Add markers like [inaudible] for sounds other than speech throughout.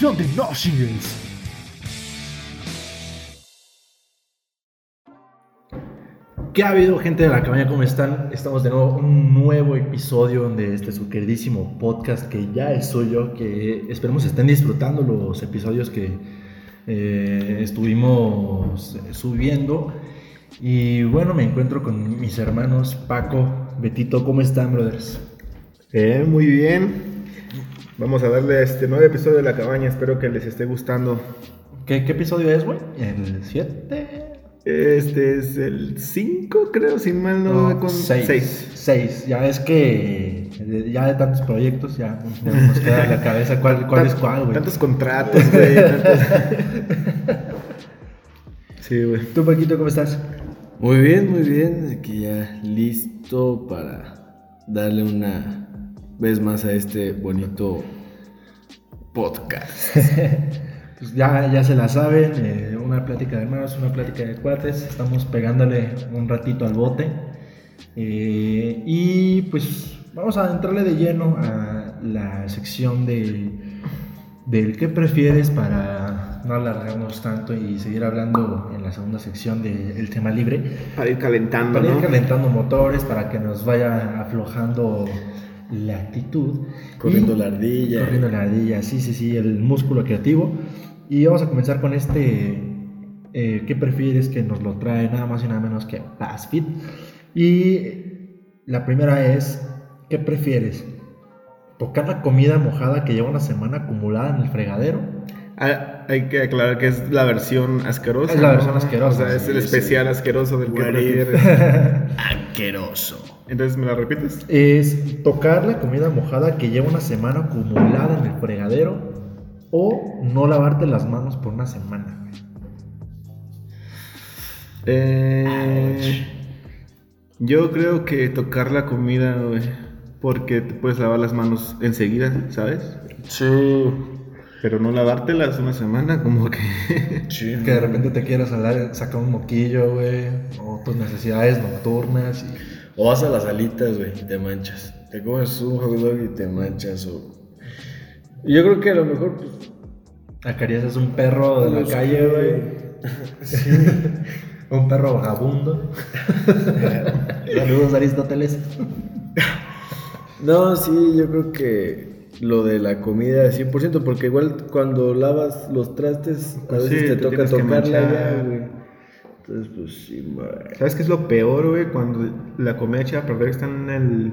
De Noshingles. ¿Qué ha habido, gente de la cabaña? ¿Cómo están? Estamos de nuevo en un nuevo episodio de este su queridísimo podcast que ya es suyo, que esperemos estén disfrutando los episodios que eh, estuvimos subiendo. Y bueno, me encuentro con mis hermanos Paco, Betito, ¿cómo están, brothers? Eh, muy bien. Vamos a darle a este nuevo episodio de La Cabaña. Espero que les esté gustando. ¿Qué, qué episodio es, güey? ¿El 7? Este es el 5, creo, sin mal no, con 6. 6. Ya es que de- ya de tantos proyectos ya no nos queda en la cabeza cuál, cuál es cuál, güey. Tantos contratos, güey. tantos- [laughs] Sí, güey. ¿Tú, Paquito, cómo estás? Muy bien, muy bien. Aquí ya listo para darle una vez más a este bonito podcast. [laughs] Pues ya, ya se la saben, eh, una plática de hermanos, una plática de cuates, estamos pegándole un ratito al bote. Eh, y pues vamos a entrarle de lleno a la sección de, del qué prefieres para no alargarnos tanto y seguir hablando en la segunda sección del tema libre. Para ir calentando, Para ir ¿no? calentando motores, para que nos vaya aflojando la actitud. Corriendo Y- la ardilla. Corriendo la ardilla, sí, sí, sí, el músculo creativo. Y vamos a comenzar con este, eh, ¿qué prefieres que nos lo trae nada más y nada menos que BuzzFeed? Y la primera es, ¿qué prefieres? ¿Tocar la comida mojada que lleva una semana acumulada en el fregadero? Ah, hay que aclarar que es la versión asquerosa. Es la ¿no? versión asquerosa, O sea, es el sí. especial asqueroso del que What prefieres. [laughs] Asqueroso. Entonces, ¿me la repites? Es tocar la comida mojada que lleva una semana acumulada en el fregadero o no lavarte las manos por una semana. Eh, yo creo que tocar la comida, güey, porque te puedes lavar las manos enseguida, ¿sabes? Sí. Pero no lavártelas una semana, como que... Sí. [laughs] Que de repente te quieras sacar un moquillo, güey, o tus necesidades nocturnas. y- O vas a las alitas, güey, y te manchas. Te comes un hot dog y te manchas. O... Yo creo que a lo mejor, pues. Acaricias un perro de la calle, güey. [laughs] [laughs] un perro vagabundo. Saludos, Aristóteles. No, sí, yo creo que lo de la comida 100%, porque igual cuando lavas los trastes, a veces sí, te te toca tocarla ya, güey. Entonces, pues sí, güey. ¿Sabes qué es lo peor, güey? Cuando la comida echada a perder está en el,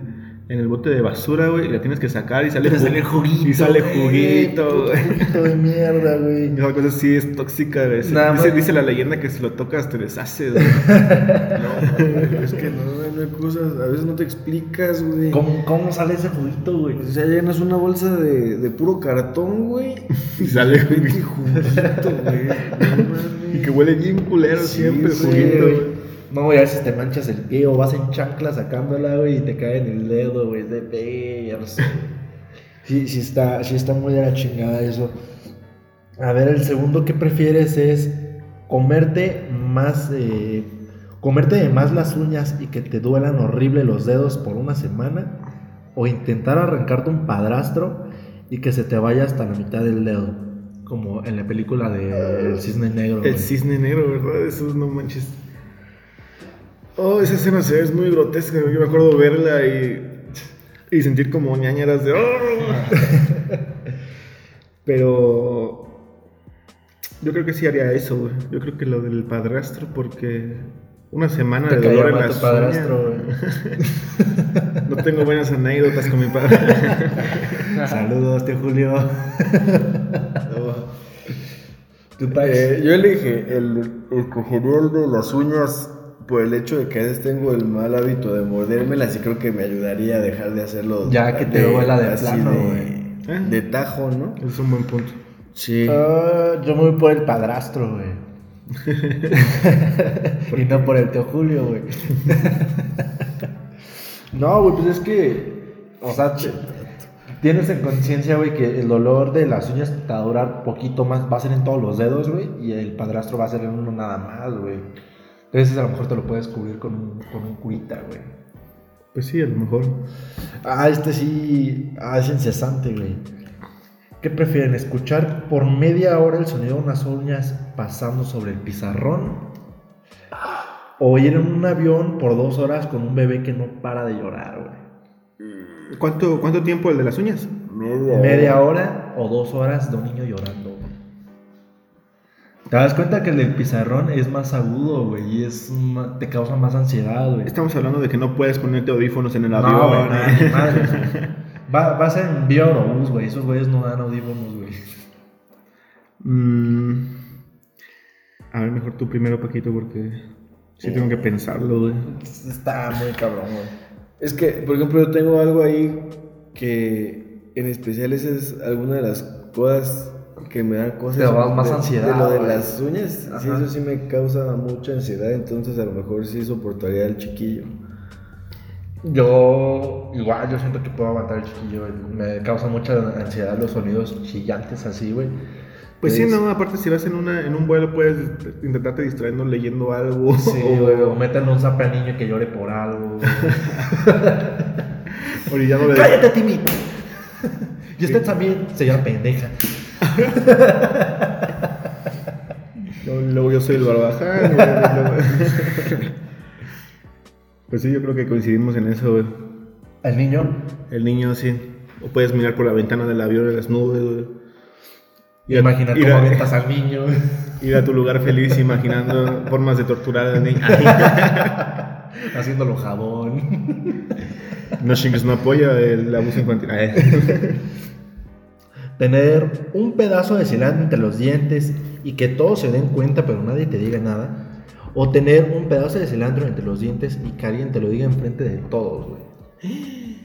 en el bote de basura, güey, y la tienes que sacar y sale, sale juguito. Y sale juguito, güey. juguito de mierda, güey. [laughs] Esa cosa sí es tóxica, güey. Nada Dice, más- dice la leyenda que si lo tocas te deshaces, güey. [laughs] No, es que no, no hay cosas, a veces no te explicas, güey. ¿Cómo, ¿Cómo sale ese juguito, güey? O sea, llenas una bolsa de, de puro cartón, güey. [laughs] Y sale juguito. güey. No mames. Y que huele bien culero Sí, siempre sí, juguito, güey. No, güey, a veces te manchas el pie o vas en chancla sacándola, güey, y te cae en el dedo, güey, de verse. Sí, sí está, sí está muy de la chingada eso. A ver, el segundo que prefieres es comerte más, eh, comerte de más las uñas y que te duelan horrible los dedos por una semana, o intentar arrancarte un padrastro y que se te vaya hasta la mitad del dedo, como en la película de El Cisne Negro. El cisne negro, ¿verdad? Esos no manches. Oh, esa escena se ve es muy grotesca, güey. Yo me acuerdo verla y, y sentir como ñañaras de. "Oh". Pero. Yo creo que sí haría eso, güey. Yo creo que lo del padrastro, porque una semana Te de dolor en tu padrastro, uñas. No tengo buenas anécdotas con mi padre. [laughs] Saludos, tío Julio. Eh, yo elige el, escogería el de las uñas por el hecho de que a veces tengo el mal hábito de mordérmelas y creo que me ayudaría a dejar de hacerlo. Ya que te duela de así plano, de, güey. ¿Eh? de tajo, ¿no? es un buen punto. Sí. Ah, yo me voy por el padrastro, güey. [laughs] y no por el tío Julio, güey. no, güey, pues es que. O sea, te- tienes en conciencia, güey, que el dolor de las uñas te va a durar poquito más. Va a ser en todos los dedos, güey. Y el padrastro va a ser en uno nada más, güey. Entonces a lo mejor te lo puedes cubrir con un, con un curita, güey. Pues sí, a lo mejor. Ah, este sí. Ah, es incesante, güey. ¿Qué prefieren? ¿Escuchar por media hora el sonido de unas uñas pasando sobre el pizarrón? ¿O ir en un avión por dos horas con un bebé que no para de llorar, güey? ¿Cuánto, ¿Cuánto tiempo el de las uñas? Media, Media hora o dos horas de un niño llorando. Te das cuenta que el del pizarrón es más agudo, güey, y es ma- te causa más ansiedad, güey. Estamos hablando de que no puedes ponerte audífonos en el No, avión. güey, nada, ni madre, güey. Va, vas en vía Aerobús, güey. Esos güeyes no dan audífonos, güey. Mm, a ver, mejor tú primero, Paquito, porque sí tengo que pensarlo, güey. Está muy cabrón, güey. Es que, por ejemplo, yo tengo algo ahí que en especial esa es alguna de las cosas que me dan cosas. Te da más de- ansiedad, De lo de las uñas, sí, Ajá. eso sí me causa mucha ansiedad, entonces a lo mejor sí soportaría al chiquillo. Yo, igual, yo siento que puedo aguantar el chiquillo. Me causa mucha ansiedad los sonidos chillantes así, güey. Pues sí, no, aparte si vas en, una, en un vuelo puedes intentarte distrayendo leyendo algo. Sí, o güey. O meten un zape al niño que llore por algo. de- [laughs] ¡Cállate, Timmy! [laughs] Y usted también, señora pendeja. [laughs] Luego, yo soy el barbaján. pues sí, yo creo que coincidimos en eso, güey. El niño, El niño sí. O puedes mirar por la ventana del avión de las nubes, güey. Imaginar ir cómo a- avientas al niño. [laughs] Ir a tu lugar feliz imaginando formas de torturar al niño. [laughs] Haciéndolo jabón. No chingues, no apoya el abuso infantil. Tener un pedazo de cilantro entre los dientes y que todos se den cuenta pero nadie te diga nada. O tener un pedazo de cilantro entre los dientes y que alguien te lo diga enfrente de todos, güey. [gasps]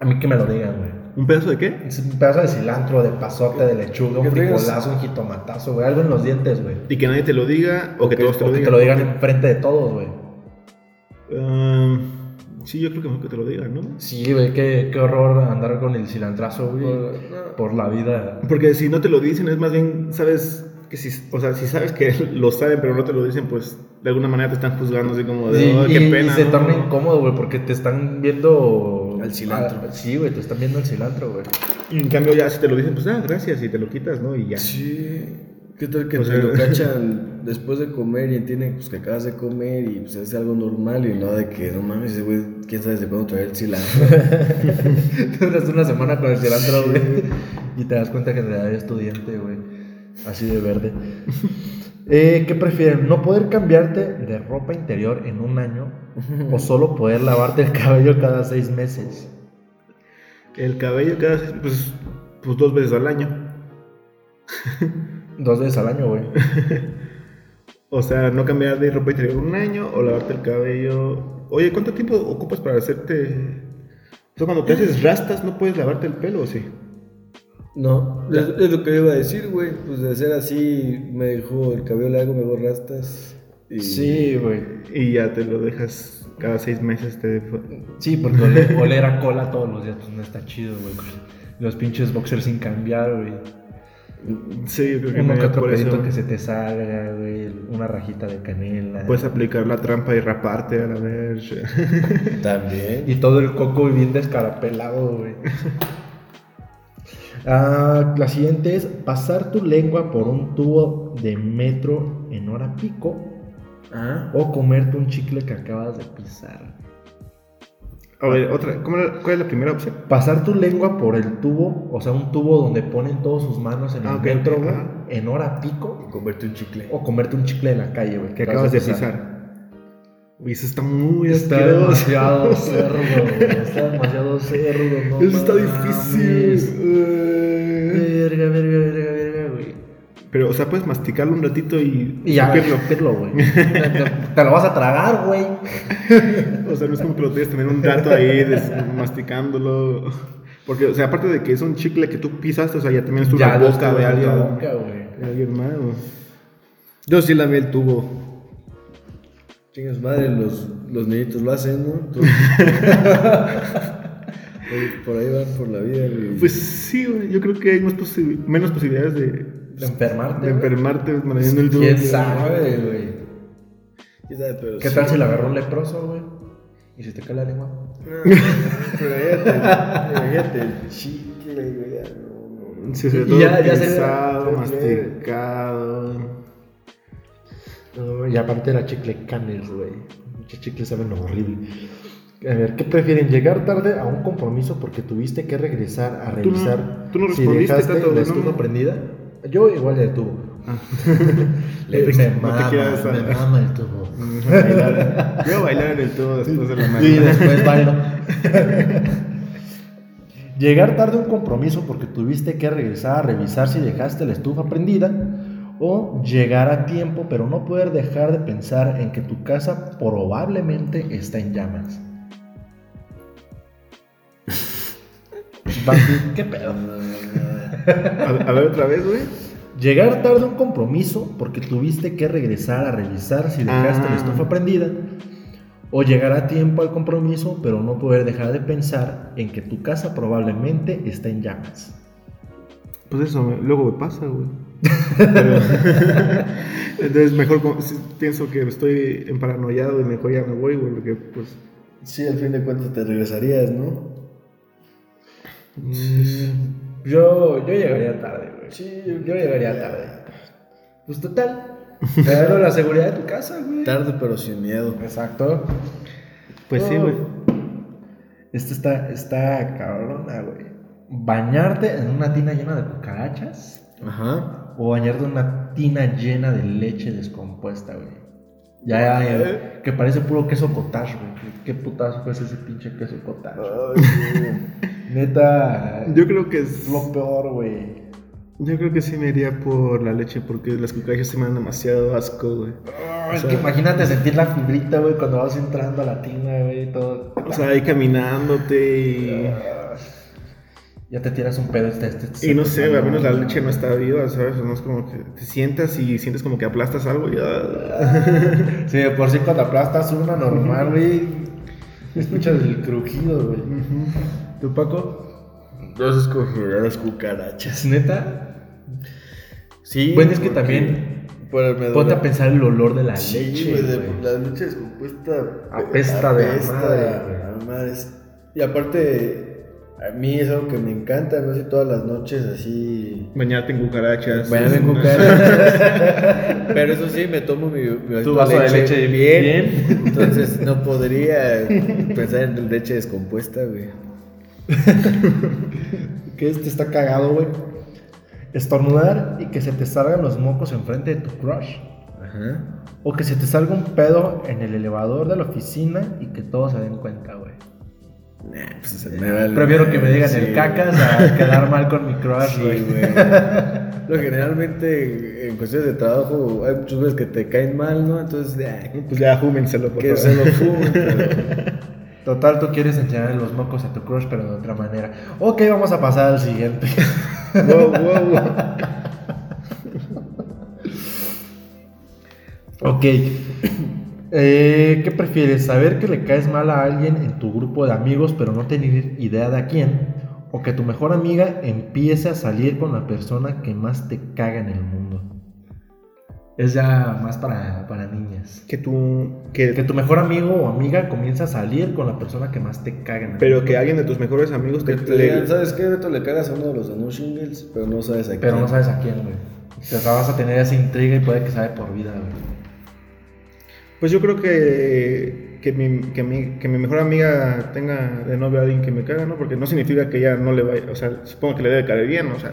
A mí que me lo digan, güey. ¿Un pedazo de qué? Un pedazo de cilantro, de pasote, de lechuga, un Que frijolazo, un jitomatazo, güey. Algo en los dientes, güey. Y que nadie te lo diga o que todos te O lo que digan. te lo digan enfrente de todos, güey. Um, sí, yo creo que mejor que te lo digan, ¿no? Sí, güey, qué, qué horror andar con el cilantrazo, güey. Por- Por la vida. Porque si no te lo dicen, es más bien, sabes que si, o sea, si sabes que [laughs] lo saben, pero no te lo dicen, pues de alguna manera te están juzgando así como de, Sí, "Oh, qué y pena. se ¿no?". torna incómodo, güey, porque te están viendo. Al cilantro. Ah, sí, güey, te están viendo el cilantro, güey. Y en cambio ya si te lo dicen, pues ah, gracias, y te lo quitas, ¿no? Y ya. Sí. ¿Qué tal que O te lo cachan [laughs] después de comer y entienden pues, que acabas de comer y pues es algo normal y no de que no mames, ese güey, quién sabe desde cuándo traer el cilantro. [laughs] Duras una semana con el cilantro, güey. Y te das cuenta que en realidad es tu diente, güey. Así de verde. Eh, ¿Qué prefieren? ¿No poder cambiarte de ropa interior en un año? ¿O solo poder lavarte el cabello cada seis meses? El cabello cada pues, pues dos veces al año. Dos veces al año, güey. [laughs] O sea, no cambiar de ropa interior un año o lavarte el cabello. Oye, ¿cuánto tiempo ocupas para hacerte... O sea, cuando te haces rastas, ¿no puedes lavarte el pelo o sí? No, es, es lo que iba a decir, güey. Pues de ser así, me dejó el cabello largo, me dejó rastas. Y... Sí, güey. Y ya te lo dejas cada seis meses. Te... Sí, porque oler, oler a cola todos los días pues no está chido, güey. Los pinches boxers sin cambiar, güey. Sí, yo creo que Uno me que otro por eso pedito que se te salga, güey. Una rajita de canela. Puedes aplicar la trampa y raparte a la vez. [laughs] También. Y todo el coco bien descarapelado, güey. Ah, la siguiente es pasar tu lengua por un tubo de metro en hora pico Ah. o comerte un chicle que acabas de pisar. A ver, otra. ¿cómo era- ¿Cuál es la primera opción? Pasar tu lengua por el tubo, o sea, un tubo donde ponen todas sus manos en el Ah, ok, metro, güey, en hora pico Converte un chicle. o comerte un chicle en la calle, güey. Que acabas de pisar. Uy, eso está muy Está demasiado [laughs] cerdo, güey. Está demasiado cerdo, no Eso está difícil. Verga, verga, verga. Pero, o sea, puedes masticarlo un ratito y, Y ya, escupirlo. güey. [laughs] Te, lo vas a tragar, güey. [laughs] O sea, no es como que lo tienes tener un rato ahí des- masticándolo. Porque, o sea, aparte de que es un chicle que tú pisas, o sea, ya también es tu la boca de en alguien. la boca, güey. de alguien más. Yo sí lamé el tubo. Chingas madre, los, los niñitos lo hacen, ¿no? Entonces- [laughs] por, por ahí van por la vida, güey. Pues sí, güey. Yo creo que hay más posi- menos posibilidades de, De enfermarte. de güey. enfermarte manejando el tubo. ¿Quién sabe, güey? ¿Quién sabe? Pero ¿Qué sí. tal si le agarró un leproso, güey? ¿Y si te cae la lengua? Pero imagínate, el chicle, güey. ya, no, no. Sí, Y todo ya- se- ya- masticado. No, y aparte era chicle canels, güey. Muchos chicles saben horrible. A ver, ¿qué prefieren? ¿Llegar tarde a un compromiso porque tuviste que regresar a Tú no- revisar tú no si respondiste, dejaste Tato, la ¿no? estufa prendida? Yo igual el tubo. Ah. Le- [laughs] te- me no mama, me mama el tubo. [laughs] Bailar. Yo bailar en el tubo después de la Y mañana. después bailo. [laughs] Llegar tarde a un compromiso porque tuviste que regresar a revisar si dejaste la estufa prendida. O llegar a tiempo pero no poder dejar de pensar en que tu casa probablemente está en llamas. ¿Qué pedo? A, a ver otra vez, güey. Llegar tarde a un compromiso porque tuviste que regresar a revisar si dejaste la Ah. estufa prendida. O llegar a tiempo al compromiso pero no poder dejar de pensar en que tu casa probablemente está en llamas. Pues eso me- luego me pasa, güey. Pero- [laughs] Entonces mejor pienso que estoy emparanoiado y mejor ya me voy, güey, porque pues... Sí, al fin de cuentas te regresarías, ¿no? Yo, yo llegaría tarde, güey. Sí, yo, llegaría tarde. Pues total. [laughs] Pero la seguridad de tu casa, güey. Tarde pero sin miedo. Exacto. Pues sí, güey. Esta está, está cabrona, güey. Bañarte en una tina llena de cucarachas. Ajá. O bañarte en una tina llena de leche descompuesta, güey. Ya, ya, ya, que parece puro queso cottage, güey. ¿Qué, putazo fue ese pinche queso cottage? [laughs] Neta, Yo creo que es... lo peor, güey. Yo creo que sí me iría por la leche porque las cucarachas se me dan demasiado asco, güey. es que imagínate sentir la fibrita, güey, cuando vas entrando a la tina, güey, todo. O sea, ahí caminándote y... Ya te tiras un pedo este, este Y no sé, güey, al menos la leche no está viva, ¿sabes? No es como que te sientas y sientes como que aplastas algo y... ah. [laughs] Sí, por sí cuando aplastas una normal, güey, escuchas el crujido, güey. ¿Tú, Paco? Yo escogería las cucarachas. ¿Es neta? Sí. Bueno, es que también ponte a pensar el olor de la Sí, leche, de- la leche descompuesta Apesta de la madre. Y aparte, a mí es algo que me encanta, no sé, todas las noches así. Bañarte en cucarachas. Bañarme en cucarachas. [laughs] Pero eso sí, me tomo mi, mi Tu vaso de leche bien. Entonces no podría pensar en leche descompuesta, güey. [laughs] Que este está cagado, güey. Estornudar y que se te salgan los mocos enfrente de tu crush. Ajá. O que se te salga un pedo en el elevador de la oficina y que todos se den cuenta, güey. Nah, pues se me vale. Prefiero que me digan Sí, el cacas a quedar mal con mi crush, Sí, güey. güey. Pero generalmente en cuestiones de trabajo hay muchas veces que te caen mal, ¿no? Entonces, Pues ya, júmenselo, por que favor. se lo fumen. pero- Total, tú quieres enseñar los mocos a tu crush, pero de otra manera. Ok, vamos a pasar al siguiente. Wow, wow, wow. ok. Eh, ¿Qué prefieres? ¿Saber que le caes mal a alguien en tu grupo de amigos, pero no tener idea de a quién? ¿O que tu mejor amiga empiece a salir con la persona que más te caga en el mundo? Es ya más para, para niñas. Que tú. Que, Que tu mejor amigo o amiga comienza a salir con la persona que más te caga en el pero que alguien de tus mejores amigos Que te, te le- digan, ¿sabes qué? Beto le cagas a uno de los de No Shingles, pero no sabes a quién. Pero no sabes a quién, güey. O sea, vas a tener esa intriga y puede que sabe por vida, güey. Pues yo creo que, que, mi, que, mi, que mi mejor amiga tenga de novio a alguien que me caga, ¿no? Porque no significa que ella no le vaya, o sea, supongo que le debe caer bien, o sea,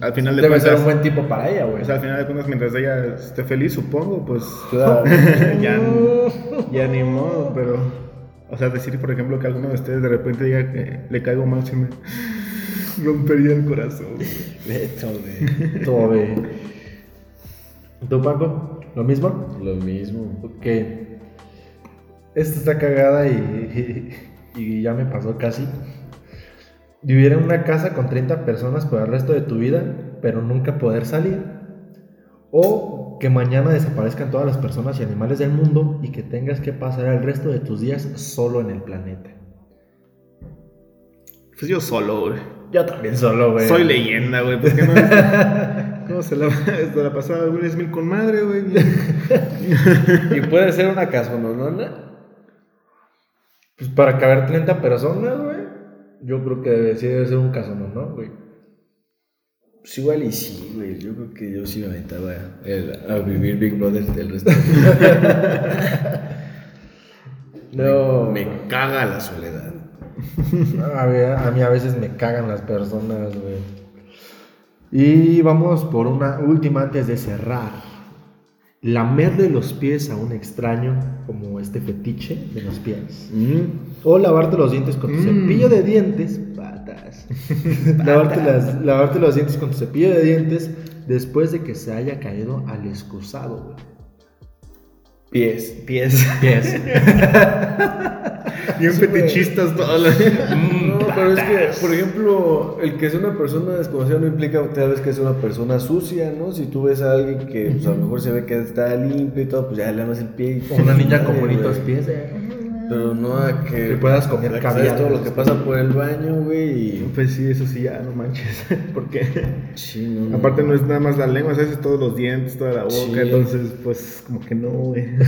al final de Debe ser un buen tipo para ella, güey. o sea, al final de cuentas, mientras ella esté feliz, supongo, pues Claro. [laughs] ya, [laughs] ya ni modo, pero, o sea, decir, por ejemplo, que alguno de ustedes de repente diga que le caigo mal, se me [laughs] rompería el corazón. güey. Beto, güey. Todo bien. ¿Tú, Paco? ¿Lo mismo? Lo mismo. Ok. Esta está cagada y, y ya me pasó casi. Vivir en una casa con 30 personas por el resto de tu vida, pero nunca poder salir. O que mañana desaparezcan todas las personas y animales del mundo y que tengas que pasar el resto de tus días solo en el planeta. Pues yo solo, güey. Yo también solo, güey. Soy leyenda, güey, ¿por qué no? [laughs] ¿Cómo se la, se la pasaba Will Smith con madre, güey? ¿Y puede ser una casononona? Pues para caber 30 personas, güey. Yo creo que sí debe ser un caso, ¿no, güey? Pues igual y sí, güey. Yo creo que yo sí me aventaba a vivir Big Brother del resto. [laughs] No. Me caga la soledad. [laughs] A mí a veces me cagan las personas, güey. Y vamos por una última antes de cerrar. Lamerle los pies a un extraño, como este fetiche de los pies. O lavarte los dientes con tu Mm. cepillo de dientes. Patas. [laughs] lavarte, las- lavarte los dientes con tu cepillo de dientes después de que se haya caído al excusado. Pies. Pies. Pies. [laughs] Bien fetichistas todos los... [laughs] Pero es que, por ejemplo, el que sea una persona desconocida no implica tal vez que sea una persona sucia, ¿no? Si tú ves a alguien que pues, a lo mejor se ve que está limpio y todo, pues ya le amas el pie. y- una niña con bonitos pies. Pero no a que, Que puedas comer caviar. todo lo que pasa por el baño, güey. Y... Pues sí, eso sí, ya no manches. [laughs] Porque Sí, no, aparte no es nada más la lengua, ¿sabes? Todos los dientes, toda la boca. Sí. Entonces, pues como que no, güey. [laughs]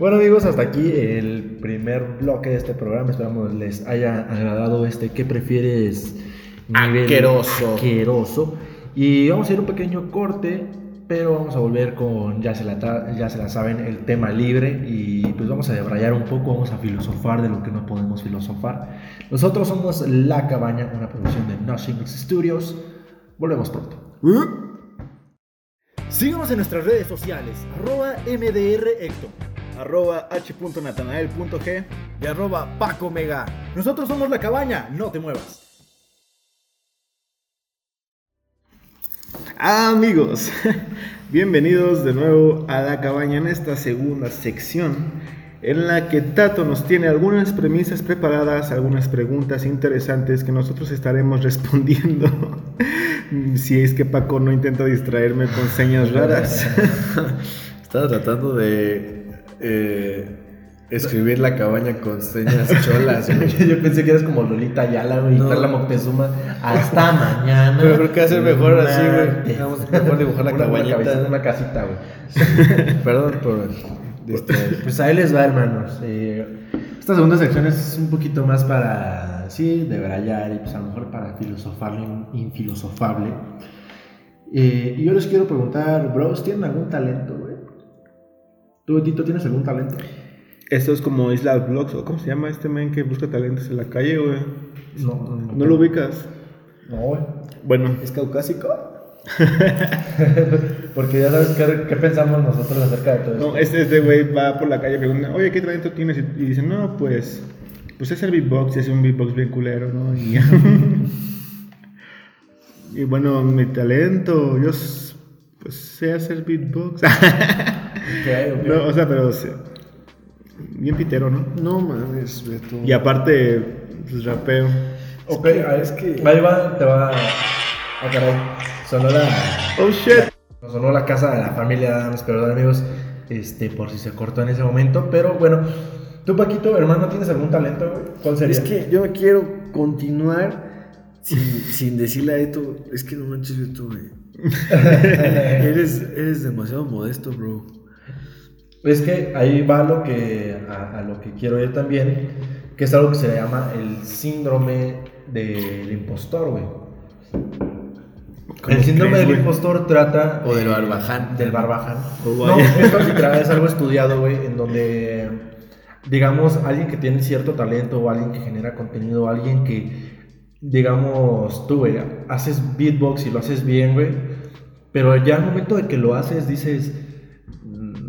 Bueno amigos, hasta aquí el primer bloque de este programa. Esperamos les haya agradado este ¿Qué prefieres? nivel Asqueroso. Asqueroso. Y vamos a ir un pequeño corte, pero vamos a volver con, ya se la, ya se la saben, el tema libre. Y pues vamos a debrayar un poco, vamos a filosofar de lo que no podemos filosofar. Nosotros somos La Cabaña, una producción de Nothing Studios. Volvemos pronto. Síguenos en nuestras redes sociales, arroba MDRHector Arroba h.natanael.g y arroba Paco Mega. Nosotros somos La Cabaña, no te muevas. Amigos, [laughs] bienvenidos de nuevo a la cabaña en esta segunda sección en la que Tato nos tiene algunas premisas preparadas, algunas preguntas interesantes que nosotros estaremos [laughs] respondiendo. [laughs] si es que Paco no intenta distraerme con señas raras. Estaba tratando de eh, escribir la cabaña con señas cholas, [laughs] güey. Yo pensé que eras como Lolita Ayala, güey, y No. Carla Moctezuma. Hasta mañana. Pero creo que va a ser mejor así, güey. Vamos, mejor dibujar la Una- una cabañita. cabecita, Una casita, güey. [laughs] Perdón por distraer. Pues ahí les va, hermanos. Eh, esta segunda sección es un poquito más para, sí, de brayar y pues a lo mejor para filosofar lo in- infilosofable. Eh, y yo les quiero preguntar, bros, ¿tienen algún talento, güey? ¿Tú, Betito, tienes algún talento? Esto es como Isla Vlogs, o ¿cómo se llama este men que busca talentos en la calle, güey? No, no, ¿No lo ubicas? No, güey. Bueno, ¿Es caucásico? [laughs] Porque ya sabes qué, qué pensamos nosotros acerca de todo esto. No, este, este güey va por la calle y pregunta, oye, ¿qué talento tienes? Y, y dice, no, pues, pues es el beatbox, y es un beatbox bien culero, ¿no? Y, [laughs] y bueno, mi talento, yo pues sé hacer beatbox. [laughs] [laughs] No, o sea, pero bien pitero, ¿no? No mames, Beto. Y aparte, pues rapeo. Ok, ah, es que. Ahí va, te va. Ah, caray. Sonó la. Oh shit. Sonó la casa de la familia Adams, perdón, amigos. Este, por si se cortó en ese momento. Pero bueno, tú, Paquito, hermano, ¿tienes algún talento, güey? ¿Cuál sería? Es que yo quiero continuar sin, sin decirle a Eto, es que no manches Beto, güey. [laughs] eres, eres demasiado modesto, bro. Es que ahí va lo que, a, a lo que quiero ir también, que es algo que se le llama el síndrome del impostor, güey. El síndrome del impostor trata... O del barbaján. Del barbaján. Oh, no, esto literal es algo estudiado, güey, en donde, digamos, alguien que tiene cierto talento o alguien que genera contenido, alguien que, digamos, tú, güey, haces beatbox y lo haces bien, güey, pero ya al momento de que lo haces dices,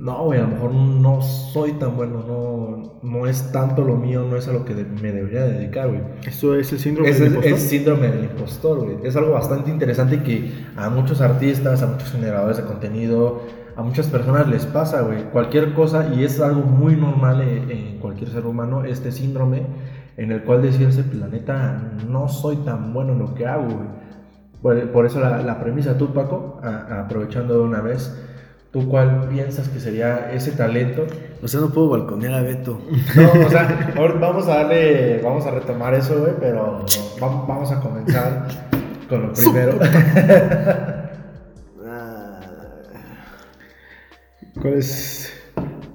no, güey, a lo mejor no soy tan bueno, no, no es tanto lo mío, no es a lo que me debería dedicar, güey. Eso es el síndrome Ese del es impostor. el síndrome del impostor, güey. Es algo bastante interesante que a muchos artistas, a muchos generadores de contenido, a muchas personas les pasa, güey. Cualquier cosa, y es algo muy normal en, en cualquier ser humano, este síndrome en el cual decirse, planeta, no soy tan bueno en lo que hago, güey. Por, por eso la, la premisa, tú, Paco, a- aprovechando de una vez, ¿tú cuál piensas que sería ese talento? O sea, no puedo balconear a Beto. No, o sea, vamos a darle, vamos a retomar eso, güey, pero va- vamos a comenzar con lo primero. [laughs] ¿Cuál es?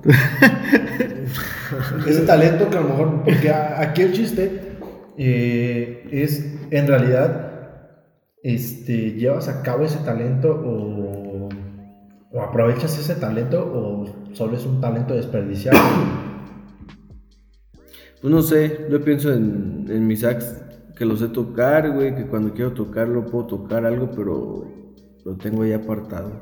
[laughs] Ese talento que a lo mejor, porque aquí el chiste eh, es, en realidad, este, llevas a cabo ese talento o, o aprovechas ese talento o solo es un talento desperdiciado. Pues no sé, yo pienso en, en mis sax que lo sé tocar, güey, que cuando quiero tocarlo puedo tocar algo, pero lo tengo ahí apartado.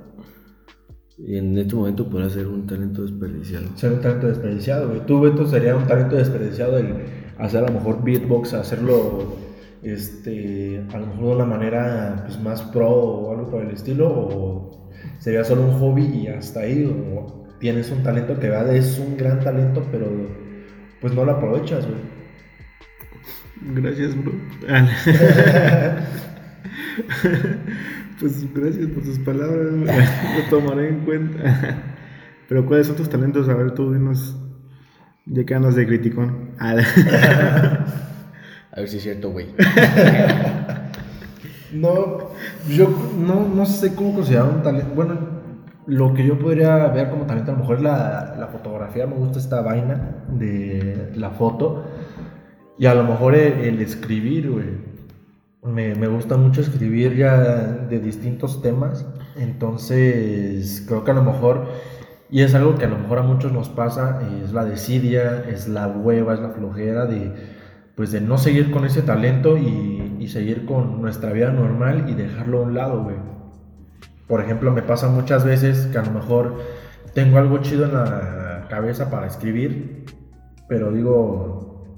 Y en este momento podría ser un talento desperdiciado. Ser un talento desperdiciado, güey. Tú, Beto, sería un talento desperdiciado el hacer a lo mejor beatbox, hacerlo este, a lo mejor de una manera pues, más pro o algo por el estilo, o sería solo un hobby y hasta ahí, o tienes un talento que va es un gran talento, pero pues no lo aprovechas, güey. Gracias, bro. [laughs] Pues gracias por tus palabras, lo tomaré en cuenta. Pero ¿cuáles son tus talentos? A ver, tú dinos. Ya que andas de criticón. A ver [laughs] si es cierto, güey. [laughs] No, yo no, no sé cómo considerar un talento. Bueno, lo que yo podría ver como talento a lo mejor es la, la fotografía. Me gusta esta vaina de la foto. Y a lo mejor el, escribir. Me, me gusta mucho escribir ya de distintos temas. Entonces, creo que a lo mejor, y es algo que a lo mejor a muchos nos pasa, es la desidia, es la hueva, es la flojera de, pues de no seguir con ese talento y, y seguir con nuestra vida normal y dejarlo a un lado, güey. Por ejemplo, me pasa muchas veces que a lo mejor tengo algo chido en la cabeza para escribir, pero digo,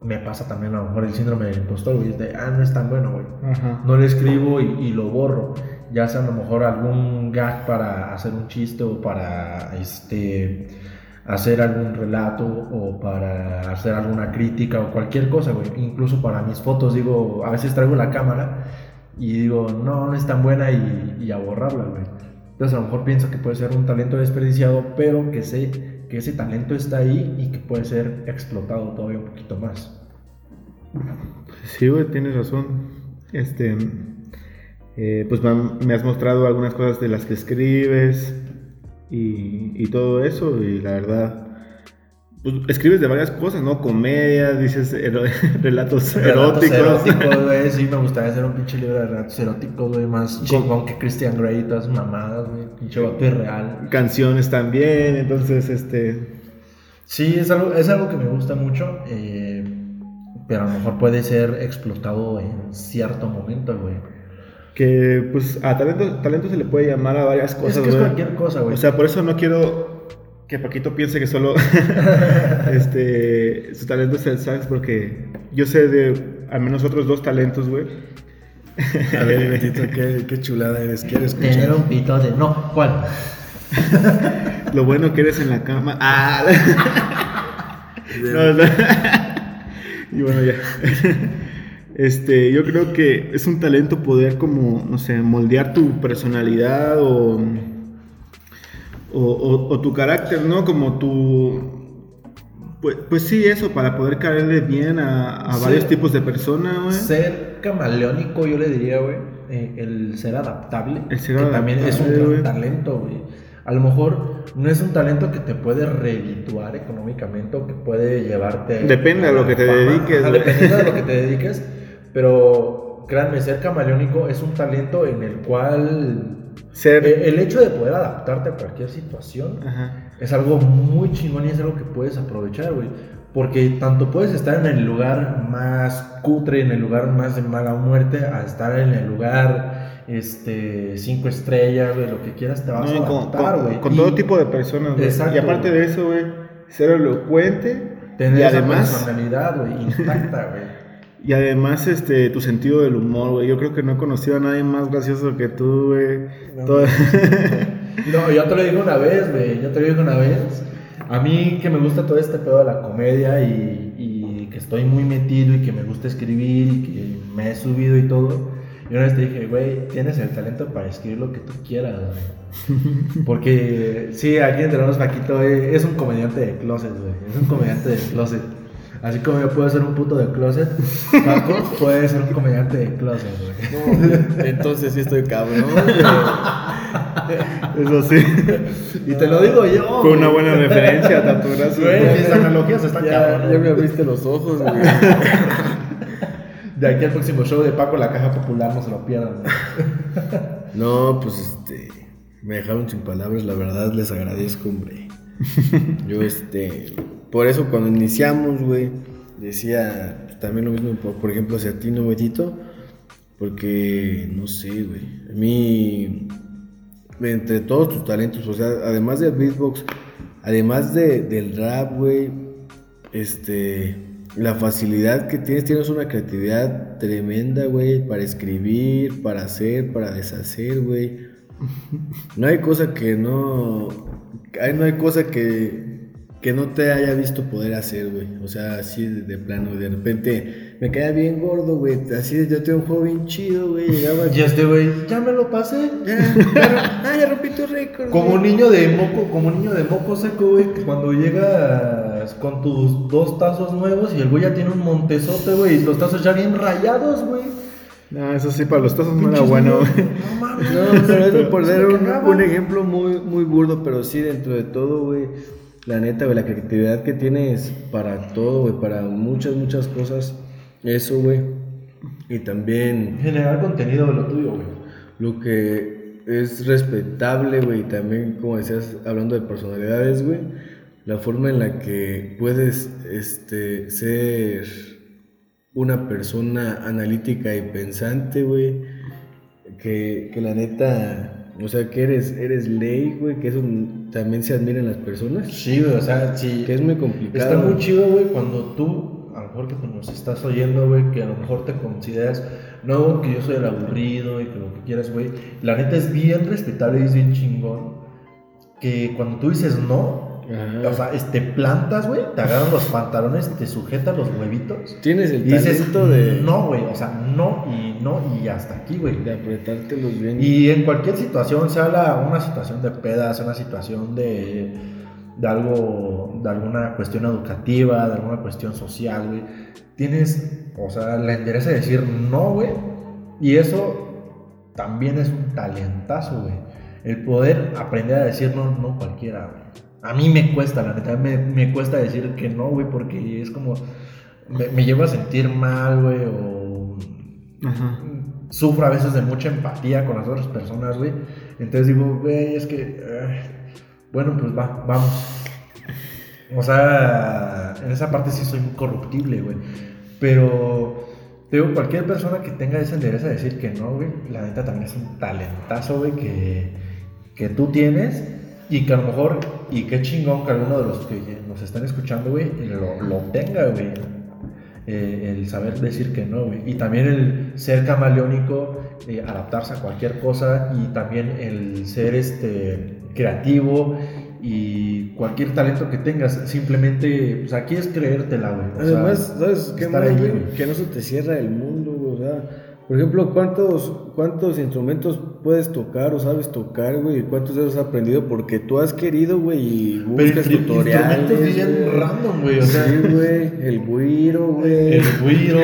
me pasa también a lo mejor el síndrome del impostor, güey, es de, ah, no es tan bueno, güey. Ajá. No lo escribo y, y lo borro. Ya sea a lo mejor algún gag para hacer un chiste o para este hacer algún relato o para hacer alguna crítica o cualquier cosa, güey. Incluso para mis fotos, digo, a veces traigo la cámara y digo, no, no es tan buena y, y a borrarla, güey. Entonces a lo mejor pienso que puede ser un talento desperdiciado, pero que sé que ese talento está ahí y que puede ser explotado todavía un poquito más. Sí, güey, tienes razón. Este, eh, pues me, me has mostrado algunas cosas de las que escribes y, y todo eso, y la verdad, pues escribes de varias cosas, ¿no? Comedia, dices ero- [laughs] relatos eróticos. eróticos, güey. Sí, me gustaría hacer un pinche libro de relatos eróticos, güey. Más chingón que Christian Grey y todas mamadas, güey. Pinche vato irreal. Canciones también, entonces, este, Sí, es algo, es algo que me gusta mucho. eh, pero a lo mejor puede ser explotado en cierto momento, güey. Que pues a talento, talento se le puede llamar a varias cosas. es que es cualquier cosa, güey. O sea, por eso no quiero que Paquito piense que solo [laughs] este, su talento es el sax, porque yo sé de al menos otros dos talentos, güey. A ver, [laughs] Betito, qué, qué chulada eres. ¿Quieres Tener escuchar? un pito de. No, ¿cuál? [laughs] Lo bueno que eres en la cama. Ah. No, no. Y bueno, ya. Este, yo creo que es un talento poder como, no sé, moldear tu personalidad o, o, o- o tu carácter, ¿no? Como tu... Pues, pues sí, eso, para poder caerle bien a, a varios tipos de personas, güey. Ser camaleónico, yo le diría, güey. eh, el ser adaptable. El ser que también es un adaptable, gran talento, güey. A lo mejor no es un talento que te puede redituar económicamente o que puede llevarte. Depende a lo la que te fama. dediques, Ajá. Dependiendo de lo que te dediques. [laughs] Pero créanme, ser camaleónico es un talento en el cual. Ser... eh, El hecho de poder adaptarte a cualquier situación Ajá. es algo muy chingón y es algo que puedes aprovechar, güey. Porque tanto puedes estar en el lugar más cutre, en el lugar más de mala muerte, a estar en el lugar, este, cinco estrellas, güey, lo que quieras te vas No, a con, adaptar, güey. con todo tipo de personas, güey. Exacto, Y aparte de eso, güey, ser elocuente. Tener y esa además, personalidad, güey, intacta, güey. Y además, este, tu sentido del humor, güey. Yo creo que no he conocido a nadie más gracioso que tú, güey. No. Todo- [laughs] No, yo te lo digo una vez, güey. Yo te lo digo una vez. A mí que me gusta todo este pedo de la comedia y, y que estoy muy metido y que me gusta escribir y que me he subido y todo. Y una vez te dije, güey, tienes el talento para escribir lo que tú quieras, güey. [laughs] Porque, sí, aquí entre nos, Paquito eh, es un comediante de closet, güey. Es un comediante de closet. Así como yo puedo ser un puto de closet, Paco [laughs] puede ser un comediante de closet, güey. No, entonces sí estoy cabrón. güey. Eso sí. Y te lo digo yo. Fue una güey. buena referencia, Tato. Gracias. Güey, mis analogías están Ya, cabronas, ya me abriste los ojos, güey. De aquí al próximo show de Paco, la caja popular, no se lo pierdan. güey. No, pues este. Me dejaron sin palabras, la verdad les agradezco, hombre. Yo, este. Por eso cuando iniciamos, güey, decía también lo mismo, por, ejemplo, hacia ti, ¿no? Porque, no sé, güey. A mí, entre todos tus talentos, o sea, además del beatbox, además de, del rap, güey, este. La facilidad que tienes, tienes una creatividad tremenda, güey, para escribir, para hacer, para deshacer, güey. No hay cosa que no. No hay cosa que, que no te haya visto poder hacer, güey. O sea, así de, de plano, de repente me caía bien gordo, güey. Así de, yo tenía un juego bien chido, güey. Llegaba. [laughs] Y este güey, ya me lo pasé. Ya, ya, ah, ya rompí tu récord. Como un niño de moco, como un niño de moco seco, güey, que cuando llegas con tus dos tazos nuevos y el güey ya tiene un montezote, güey, y los tazos ya bien rayados, güey. No, eso sí, para los tazos no era bueno. [laughs] No mames. No, pero eso por dar un, un ejemplo muy, muy burdo, pero sí, dentro de todo, güey. La neta, güey, la creatividad que tienes para todo, güey, para muchas, muchas cosas. Eso, güey. Y también Generar contenido de lo tuyo, güey. lo que es respetable, güey, y también, como decías, hablando de personalidades, güey, la forma en la que puedes este, ser una persona analítica y pensante, güey, que, que la neta, o sea, que eres, eres ley, güey, que eso también se admira en las personas, Sí, güey, o sea, sí. que es muy complicado. Está muy chido, güey, cuando tú, a lo mejor que tú nos estás oyendo, güey, que a lo mejor te consideras, no, que yo soy el aburrido y que lo que quieras, güey. La neta es bien respetable y es bien chingón. Que cuando tú dices no, Ajá. o sea, es- te plantas, güey, te agarran los pantalones, te sujetan los huevitos. Tienes el dices, talento de, no, güey, o sea, no y no y hasta aquí, güey. de apretártelos bien. Y en cualquier situación, sea la, una situación de pedas, una situación de, de algo, de alguna cuestión educativa, de alguna cuestión social, güey, tienes, o sea, la endereza de decir no, güey, y eso también es un talentazo, güey. El poder aprender a decir no, no cualquiera, güey. A mí me cuesta, la neta, me, me cuesta decir que no, güey, porque es como, me, me llevo a sentir mal, güey, o Ajá. sufro a veces de mucha empatía con las otras personas, güey. Entonces digo, güey, es que, eh, bueno, pues va, vamos. O sea, en esa parte sí soy incorruptible, güey. Pero, te digo, cualquier persona que tenga esa endereza de decir que no, güey, la neta también es un talentazo, güey, que, que tú tienes. Y que a lo mejor, y qué chingón que alguno de los que nos están escuchando, güey, lo, lo tenga, güey eh, el saber decir que no, güey. Y también el ser camaleónico, eh, adaptarse a cualquier cosa y también el ser este, creativo y cualquier talento que tengas, simplemente, pues aquí es creértela, güey. Sea, Además, ¿sabes qué ahí, güey. Que no se te cierra el mundo, güey. O sea, por ejemplo, ¿cuántos, ¿cuántos instrumentos puedes tocar o sabes tocar, güey? ¿Y ¿Cuántos de esos has aprendido? Porque tú has querido, güey, y Pero buscas instru- tutoriales. instrumentos bien güey. random, güey, o sea. sí, güey. El güiro, güey. El güiro,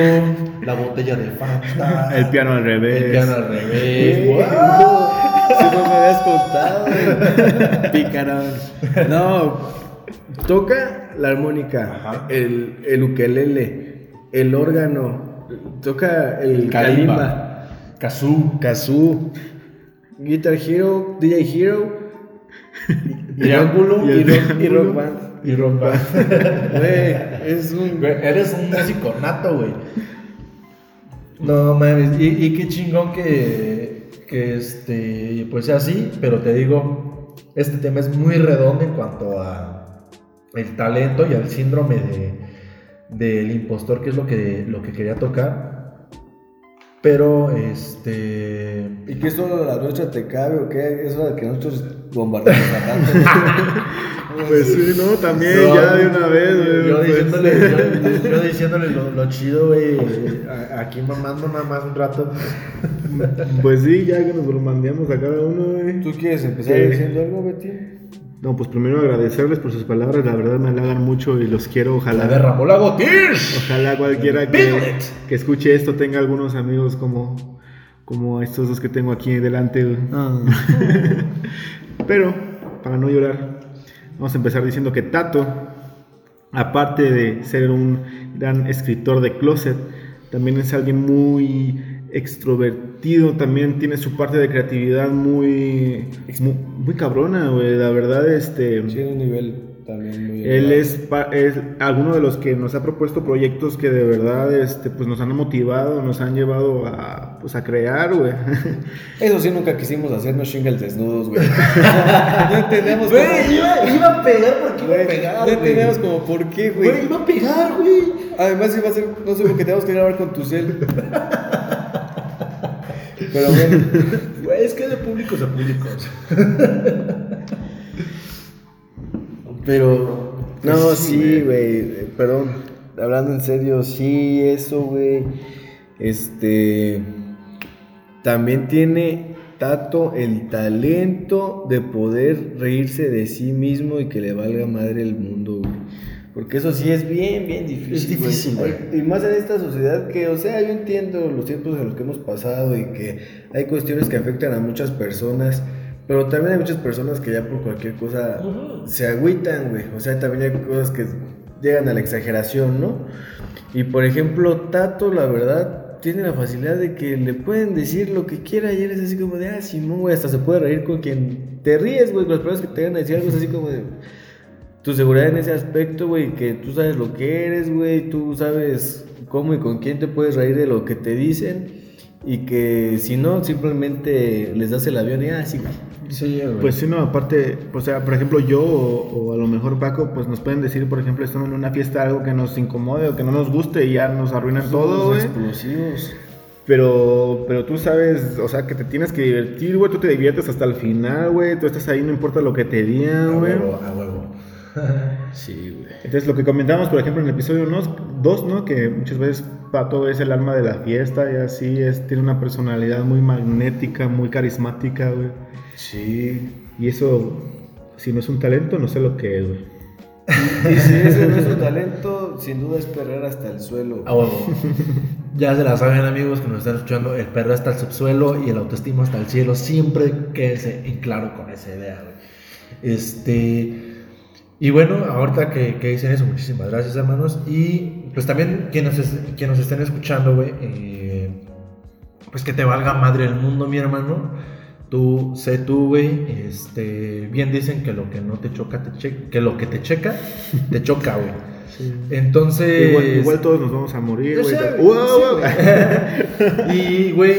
la botella de Fanta, El piano al revés. el piano al revés, no, Si no me habías contado, güey. Picarón. No, toca la armónica, Ajá. el, el ukelele, el órgano, toca el Kalimba. kalimba, Kazoo, kazoo, Guitar Hero, DJ Hero, Triángulo [laughs] y, y rock, y rock band. y rock band. [laughs] Güey, es un... Güey, eres un músico nato, güey. No mames, y, y qué chingón que, que este, pues sea así, pero te digo, este tema es muy redondo en cuanto a el talento y al síndrome de, del impostor, que es lo que, lo que quería tocar. Pero, este... ¿Y qué solo la noche te cabe o qué? Eso de que nosotros bombardeamos a tanto. [laughs] Pues sí, no, también, No, ya de una vez, güey. Yo pues. diciéndole, yo, yo diciéndole lo, lo chido, güey. Aquí mamando nada más un rato. Pues sí, ya que nos lo mandamos a cada uno, güey. ¿Tú quieres empezar ¿Qué? diciendo algo, Betty? No, pues primero agradecerles por sus palabras, la verdad me halagan mucho y los quiero, La ojalá. derramó la gotish. Ojalá cualquiera que, que escuche esto tenga algunos amigos como, como estos dos que tengo aquí delante. güey. [laughs] Pero, para no llorar, vamos a empezar diciendo que Tato, aparte de ser un gran escritor de closet, también es alguien muy extrovertido, también tiene su parte de creatividad muy, muy, muy cabrona, güey. La verdad, este... Sí, un nivel también muy Él es, es alguno de los que nos ha propuesto proyectos que de verdad este, pues nos han motivado, nos han llevado a, pues, a crear, güey. [laughs] Eso sí, nunca quisimos hacernos shingles desnudos, güey. [laughs] no entendemos cómo... Güey, iba, iba a pegar porque iba a Güey, pegar, no entendemos como por qué, güey. Güey, iba a pegar, güey. Además iba a ser, no sé, porque tenemos que grabar con tu cel. [laughs] Pero bueno, [laughs] Güey, es que de públicos a públicos. pero... No, Pues sí, güey, eh, perdón, hablando en serio, sí, eso, güey, este, también tiene Tato el talento de poder reírse de sí mismo y que le valga madre el mundo, güey. Porque eso sí es bien, bien difícil. Es difícil, güey. Y más en esta sociedad que, o sea, yo entiendo los tiempos en los que hemos pasado y que hay cuestiones que afectan a muchas personas, pero también hay muchas personas que ya por cualquier cosa Ujú. se agüitan, güey. O sea, también hay cosas que llegan a la exageración, ¿no? Y por ejemplo, Tato, la verdad, tiene la facilidad de que le pueden decir lo que quiera y eres así como de, ah, Simón, güey, hasta se puede reír con quien te ríes, güey, con las personas que te van a decir algo es así como de tu seguridad en ese aspecto, güey, que tú sabes lo que eres, güey, tú sabes cómo y con quién te puedes reír de lo que te dicen y que si no, simplemente les das el avión y, ah, sí, güey. Sí, güey. Pues sí, no, aparte, o sea, por ejemplo, yo o, o a lo mejor Paco, pues nos pueden decir, por ejemplo, estamos en una fiesta algo que nos incomode o que no nos guste y ya nos arruinan todo, güey. explosivos. Pero, pero tú sabes, o sea, que te tienes que divertir, güey, tú te diviertes hasta el final, güey, tú estás ahí, no importa lo que te digan, güey. huevo, a huevo. Sí, güey. Entonces, lo que comentamos, por ejemplo, en el episodio 2, ¿no? Que muchas veces Pato es el alma de la fiesta y así, es, tiene una personalidad muy magnética, muy carismática, güey. Sí. Y eso, si no es un talento, no sé lo que es, güey. Y si ese no es su talento, sin duda es perder hasta el suelo. A huevo. Ya se la saben, amigos, que nos están escuchando. El perro está al subsuelo y el autoestima está al cielo. Siempre quédense en claro con esa idea, güey. Este. Y bueno, ahorita que, que dicen eso, muchísimas gracias, hermanos. Y pues también, quienes nos, nos estén escuchando, güey, eh, pues que te valga madre el mundo, mi hermano. Tú, sé tú, güey. Este, bien dicen que lo que no te choca, te checa. Que lo que te checa, te choca, güey. [laughs] Entonces. Igual, igual todos nos vamos a morir, güey. ¡Wow, sí, wow! [laughs] y, güey,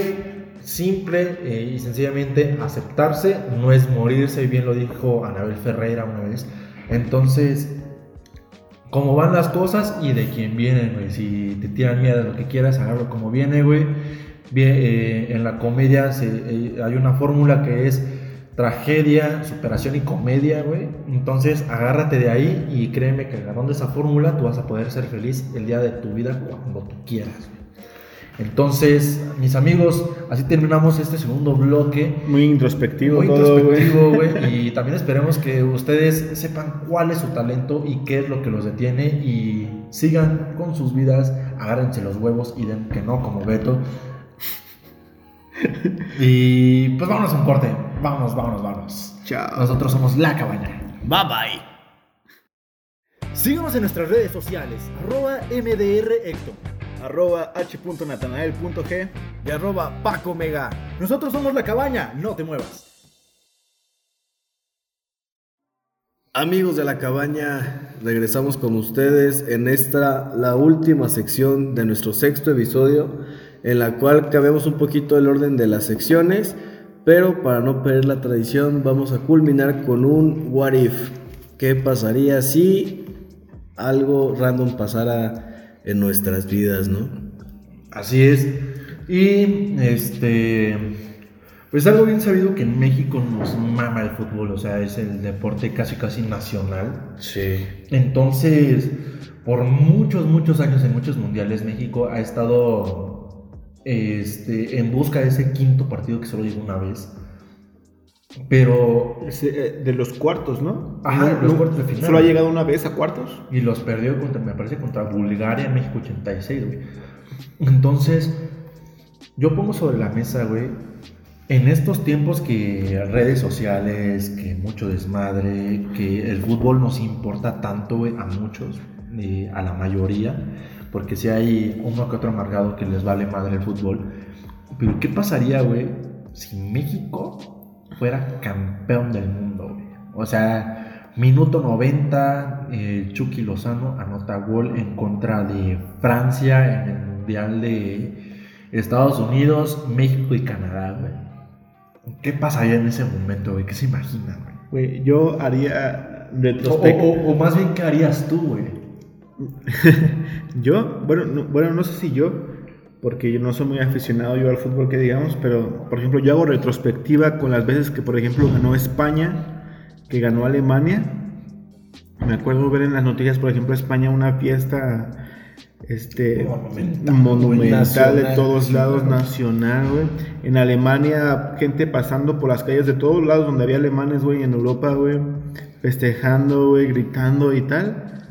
simple eh, y sencillamente aceptarse no es morirse, y bien lo dijo Anabel Ferreira una vez. Entonces, como van las cosas y de quién vienen, güey. Si te tiran miedo de lo que quieras, agarro como viene, güey. Eh, en la comedia eh, hay una fórmula que es tragedia, superación y comedia, güey. Entonces, agárrate de ahí y créeme que agarrando esa fórmula tú vas a poder ser feliz el día de tu vida cuando tú quieras, güey. Entonces, mis amigos, así terminamos este segundo bloque. Muy introspectivo Muy todo, introspectivo, [laughs] güey. Y también esperemos que ustedes sepan cuál es su talento y qué es lo que los detiene. Y sigan con sus vidas, agárrense los huevos y den que no, como Beto. Y pues vámonos a un corte. Vámonos, vámonos, vámonos. Chao. Nosotros somos La Cabaña. Bye bye. Síguenos en nuestras redes sociales, arroba MDRHector Arroba h.natanael.g. y arroba Paco Mega. Nosotros somos La Cabaña, no te muevas. Amigos de la cabaña, regresamos con ustedes en esta, la última sección de nuestro sexto episodio, en la cual cambiamos un poquito el orden de las secciones, pero para no perder la tradición vamos a culminar con un what if. ¿Qué pasaría si algo random pasara en nuestras vidas, no? Así es. Y este. Pues algo bien sabido que en México nos mama el fútbol, o sea, es el deporte casi casi nacional. Sí. Entonces, por muchos, muchos años en muchos mundiales, México ha estado este, en busca de ese quinto partido que solo llegó una vez. Pero. Eh, de los cuartos, ¿no? Ajá, No, los no, cuartos de final. Solo ha llegado una vez a cuartos. Y los perdió contra, me parece, contra Bulgaria México 86, güey. Entonces, yo pongo sobre la mesa, güey, En estos tiempos que redes sociales, que mucho desmadre, que el fútbol nos importa tanto, güey, a muchos, eh, a la mayoría, porque si hay uno que otro amargado que les vale madre el fútbol. Pero ¿qué pasaría, güey, si México fuera campeón del mundo, güey? O sea, minuto 90, eh, Chucky Lozano anota gol en contra de Francia en el Mundial de Estados Unidos, México y Canadá, güey. ¿Qué pasaría en ese momento, güey? ¿Qué se imaginan, güey? Güey, yo haría O, retrospectiva. o- o más bien, ¿qué harías tú, güey? [laughs] Yo, bueno no, bueno, no sé si yo, porque yo no soy muy aficionado yo al fútbol que digamos, pero por ejemplo yo hago retrospectiva con las veces que por ejemplo ganó España, que ganó Alemania. Me acuerdo ver en las noticias, por ejemplo, España una fiesta este Monumental, monumental, güey, de nacional, todos lados, nacional, güey. En Alemania, gente pasando por las calles de todos lados donde había alemanes, güey, en Europa, güey, festejando, güey, gritando y tal.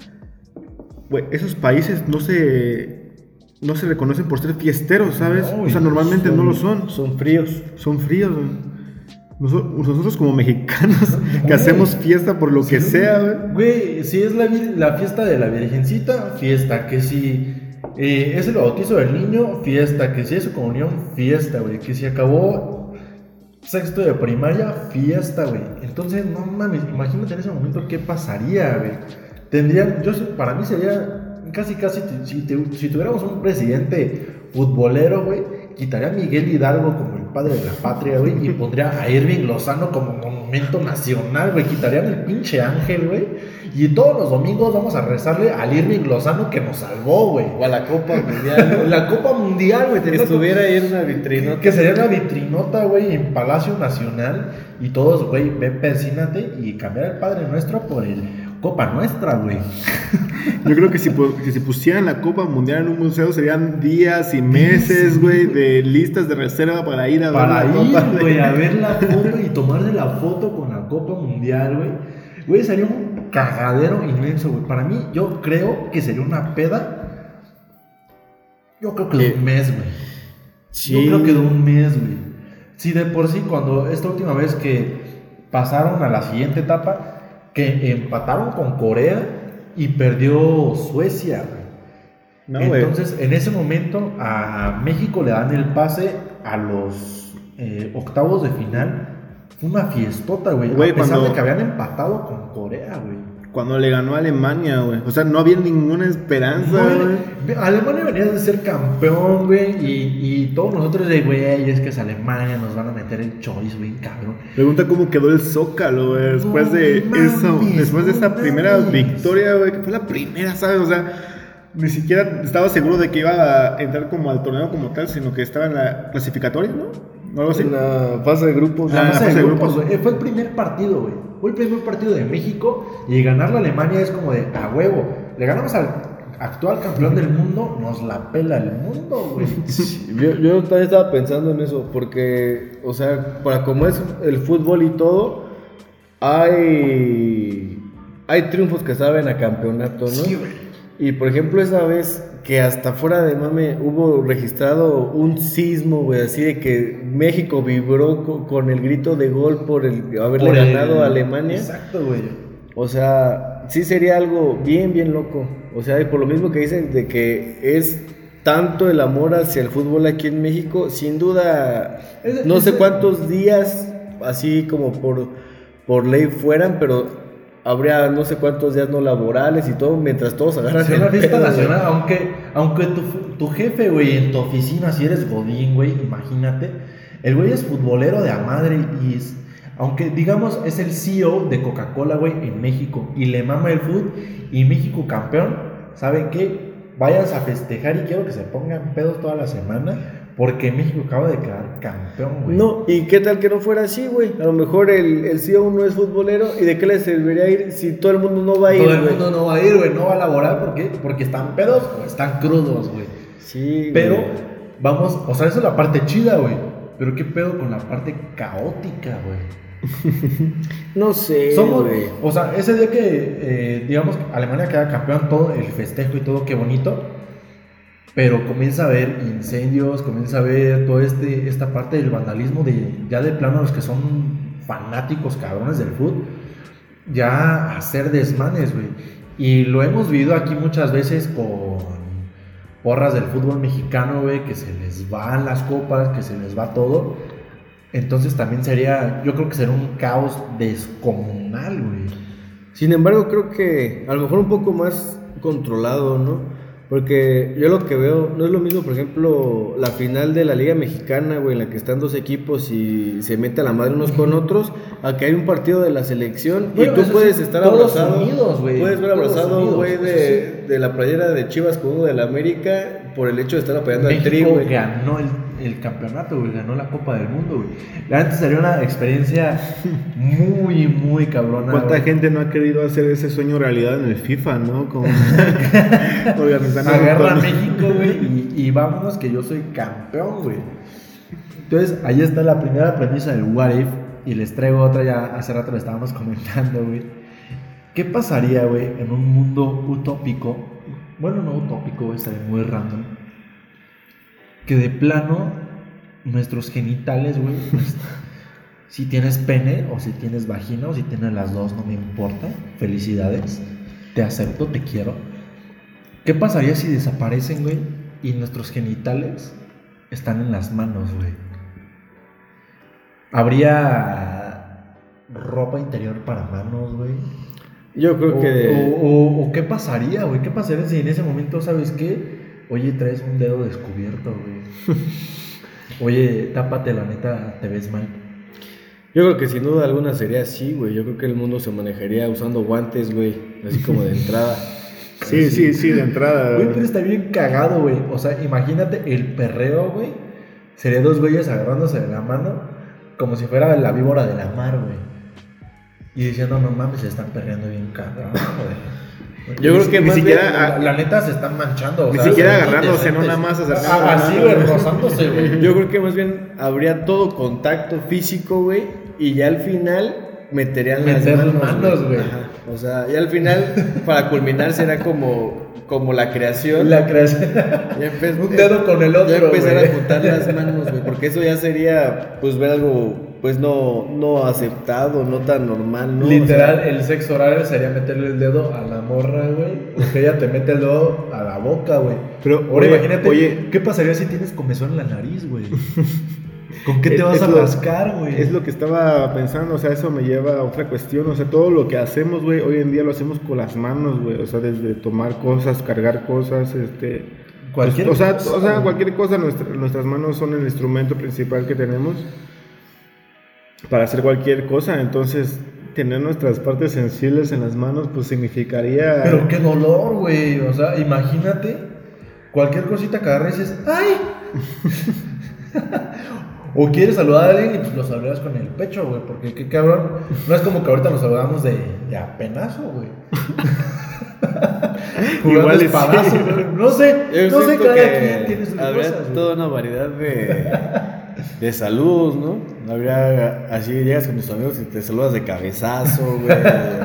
Güey, esos países no se no se reconocen por ser fiesteros, ¿sabes? No, o sea, normalmente no lo son. Son fríos. Son fríos, güey. Noso- Nosotros como mexicanos que hacemos fiesta por lo que sea, güey. Güey, si es la fiesta de la Virgencita, fiesta. Que si eh, es el bautizo del niño, fiesta. Que si es su comunión, fiesta, güey. Que si acabó sexto de primaria, fiesta, güey. Entonces, no mames, imagínate en ese momento qué pasaría, güey. Tendrían, yo sé- para mí sería casi, casi, si, te- si tuviéramos un presidente futbolero, güey, quitaría a Miguel Hidalgo como el padre de la patria, güey, y pondría a Irving Lozano como monumento nacional, güey. Quitarían el pinche ángel, güey. Y todos los domingos vamos a rezarle al Irving Lozano que nos salvó, güey. O a la Copa Mundial. La Copa Mundial, güey. que estuviera ahí en una vitrina. que sería una vitrinota, güey, en Palacio Nacional. Y todos, güey, ve, persínate y cambiar el Padre Nuestro por el Copa Nuestra, güey. [laughs] Yo creo que si, que si pusieran la Copa Mundial en un museo serían días y meses, güey, de listas de reserva para ir a ver Para la ir, de- güey, a ver la foto y tomarle la foto con la Copa Mundial, güey. Güey, sería un cagadero inmenso, güey. Para mí, yo creo que sería una peda. Yo creo que de un mes, güey. Sí. Yo creo que de un mes, güey. Sí, de por sí, cuando esta última vez que pasaron a la siguiente etapa, que empataron con Corea y perdió Suecia. No. Entonces, en ese momento, a México le dan el pase a los eh, octavos de final. Una fiestota, güey. Güey, a pesar cuando- de que habían empatado con Corea, güey. Cuando le ganó a Alemania, güey. O sea, no había ninguna esperanza, güey. Alemania venía de ser campeón, güey, y, y todos nosotros de, güey, es que es Alemania, nos van a meter el choice, güey, cabrón. Pregunta cómo quedó el Zócalo, güey, después No de mames, eso, después de esa primera victoria, güey, que fue la primera, ¿sabes? O sea, ni siquiera estaba seguro de que iba a entrar como al torneo como tal, sino que estaba en la clasificatoria, ¿no? ¿No algo así? En la fase de grupos. La Ah, fase de de grupos, grupos. güey, fue el primer partido, güey. Fue el primer partido de México y ganar la Alemania es como de, a huevo, le ganamos al actual campeón del mundo, nos la pela el mundo, güey. [laughs] Yo, yo también estaba pensando en eso, porque, o sea, para como es el fútbol y todo, hay, hay triunfos que saben a campeonato, ¿no? Sí, güey. Y por ejemplo, esa vez que hasta fuera de mame hubo registrado un sismo, güey, así de que México vibró co- con, el grito de gol por el haberle Por el- ganado a Alemania. Exacto, güey. O sea, sí sería algo bien, bien loco. O sea, y por lo mismo que dicen de que es tanto el amor hacia el fútbol aquí en México, sin duda, no sé cuántos días así como por, por ley fueran, pero habría no sé cuántos días no laborales y todo, mientras todos agarran Hacer una fiesta nacional, güey. aunque, aunque tu, tu jefe, güey, en tu oficina, si eres Godín, güey, imagínate, el güey es futbolero de a madre y es, aunque digamos es el CEO de Coca-Cola, güey, en México y le mama el fútbol y México campeón, ¿saben qué? Vayas a festejar y quiero que se pongan pedos toda la semana porque México acaba de quedar campeón, güey. No, ¿y qué tal que no fuera así, güey? A lo mejor el, el CEO no es futbolero y de qué le serviría ir si todo el mundo no va a ir, Todo el güey? mundo no va a ir, güey, no va a laborar, ¿por qué? Porque están pedos o están crudos, güey. Sí, Pero güey. vamos, o sea, esa es la parte chida, güey. Pero qué pedo con la parte caótica, güey. [laughs] no sé, Somos, güey. o sea, ese día que, eh, digamos, Alemania queda campeón, todo el festejo y todo, qué bonito. Pero comienza a haber incendios, comienza a ver toda este, esta parte del vandalismo de ya de plano los que son fanáticos cabrones del fútbol, ya hacer desmanes, güey. Y lo hemos vivido aquí muchas veces con porras del fútbol mexicano, güey, que se les van las copas, que se les va todo. Entonces también sería, yo creo que sería un caos descomunal, güey. Sin embargo, creo que a lo mejor un poco más controlado, ¿no? Porque yo lo que veo, no es lo mismo, por ejemplo, la final de la Liga Mexicana, güey, en la que están dos equipos y se mete a la madre unos con otros, a que hay un partido de la selección Bueno, y tú puedes sí, estar abrazado. unidos, güey. Puedes ver abrazado güey de, de la playera de Chivas con uno de la América por el hecho de estar apoyando al tri, México güey. ganó el, el campeonato, güey, ganó la Copa del Mundo, güey. La verdad sería una experiencia muy, muy cabrona. ¿Cuánta güey. gente no ha querido hacer ese sueño realidad en el FIFA, no? Como [laughs] Agarra a. México, güey, y, y vámonos que yo soy campeón, güey. Entonces, ahí está la primera premisa del What If. Y les traigo otra ya, hace rato le estábamos comentando, güey. ¿Qué pasaría, güey, en un mundo utópico? Bueno, no utópico, estaría muy random. Que de plano, nuestros genitales, güey, [laughs] si tienes pene o si tienes vagina o si tienes las dos, no me importa. Felicidades. Te acepto, te quiero. ¿Qué pasaría si desaparecen, güey? Y nuestros genitales están en las manos, güey. Habría ropa interior para manos, güey. Yo creo O, que... o- o- o qué pasaría, güey. ¿Qué pasaría si en ese momento, ¿sabes qué? Oye, traes un dedo descubierto, güey. [laughs] Oye, tápate, la neta, te ves mal. Yo creo que sin duda alguna sería así, güey. Yo creo que el mundo se manejaría usando guantes, güey. Así como de entrada. [laughs] Sí, sí, sí, de entrada. Güey, pero está bien cagado, güey. O sea, imagínate el perreo, güey. Sería dos güeyes agarrándose de la mano como si fuera la víbora de la mar, güey. Y diciendo, no mames, se están perreando bien cabrón, güey. Yo Ni creo que ni más siquiera, bien- la, la neta se están manchando. o Ni sea, siquiera agarrándose, no nada más acercándose Ah, Así, güey, rozándose, güey. Yo creo que más bien habría todo contacto físico, güey, y ya al final meterían las Meter manos, manos, güey. O sea, ya al final, para culminar, será como, como la creación. La creación. [laughs] Ya Un dedo con el otro, Ya empezar a juntar las manos, güey, porque eso ya sería, pues, ver algo, pues, no, no aceptado, no tan normal, ¿no? Literal, O sea, el sexo oral sería meterle el dedo a la morra, güey. Porque ella te mete el dedo a la boca, güey. Pero, Ahora oye, imagínate, oye. ¿qué pasaría si tienes comezón en la nariz, güey? [laughs] ¿Con qué te Es- vas es a rascar, güey? Es lo que estaba pensando, o sea, eso me lleva a otra cuestión, o sea, todo lo que hacemos, güey, hoy en día lo hacemos con las manos, güey, o sea, desde tomar cosas, cargar cosas, este... Cualquier pues, o sea, cosa, o sea, cualquier cosa, nuestra- nuestras manos son el instrumento principal que tenemos para hacer cualquier cosa, entonces tener nuestras partes sensibles en las manos, pues significaría... Pero qué dolor, güey. O sea, imagínate cualquier cosita que agarres y dices, ¡ay! [laughs] o quieres saludar a alguien y pues lo saludas con el pecho, güey. Porque qué cabrón. No es como que ahorita nos saludamos de, de apenazo, güey. [laughs] Igual espadazo, sí. güey. No sé, yo no sé, cada que quien tiene sus cosas, güey. toda una variedad de, de saludos, ¿no? Habría, así llegas con tus amigos y te saludas de cabezazo, güey,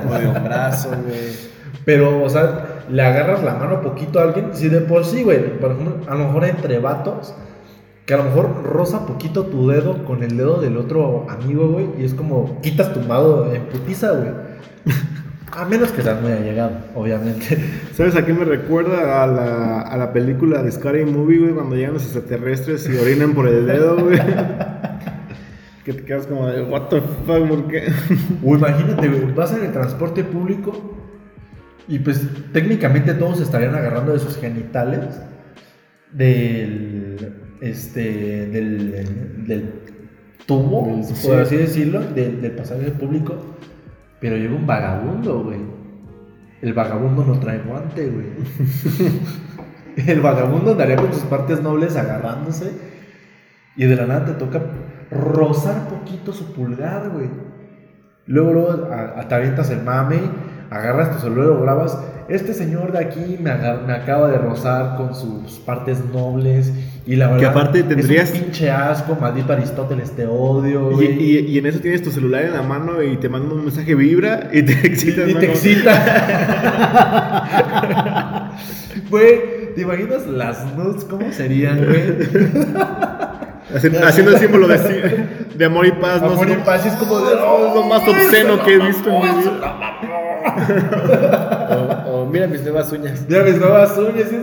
o de hombrazo, güey. Pero, o sea, le agarras la mano poquito a alguien. Si de por sí, güey, por ejemplo, a lo mejor entre vatos, que a lo mejor roza poquito tu dedo con el dedo del otro amigo, güey, y es como quitas tu mano en putiza, güey. A menos que seas muy allegado, obviamente. [laughs] ¿Sabes a qué me recuerda? A la, a la película de Scary Movie, güey, cuando llegan los extraterrestres y orinan por el dedo, güey. [laughs] que te quedas como de, what the fuck, ¿por qué? [laughs] O imagínate, güey, vas en el transporte público y pues técnicamente todos estarían agarrando de sus genitales del este del, del tubo, Del- por sí. así decirlo, del, del pasaje público, pero llega un vagabundo, güey. El vagabundo no trae guante, güey. [laughs] El vagabundo andaría con sus partes nobles agarrándose y de la nada te toca rozar poquito su pulgar, güey. Luego, luego a- te avientas el mame, agarras tu celular o grabas. Este señor de aquí me, me acaba de rozar con sus partes nobles. Y la verdad, aparte es un tendrías- pinche asco, maldito Aristóteles, te odio, Y, güey. y- y en eso tienes tu celular en la mano y te manda un mensaje vibra y te [laughs] excita. Y te excita. [laughs] Güey, ¿Te imaginas las nudes cómo serían, güey? Haci- [laughs] Haciendo el símbolo de, de amor y paz. no Amor y paz, es como de, Es lo más obsceno que he visto en mi vida. O, o mira mis nuevas uñas. Ya mis nuevas uñas. Sí,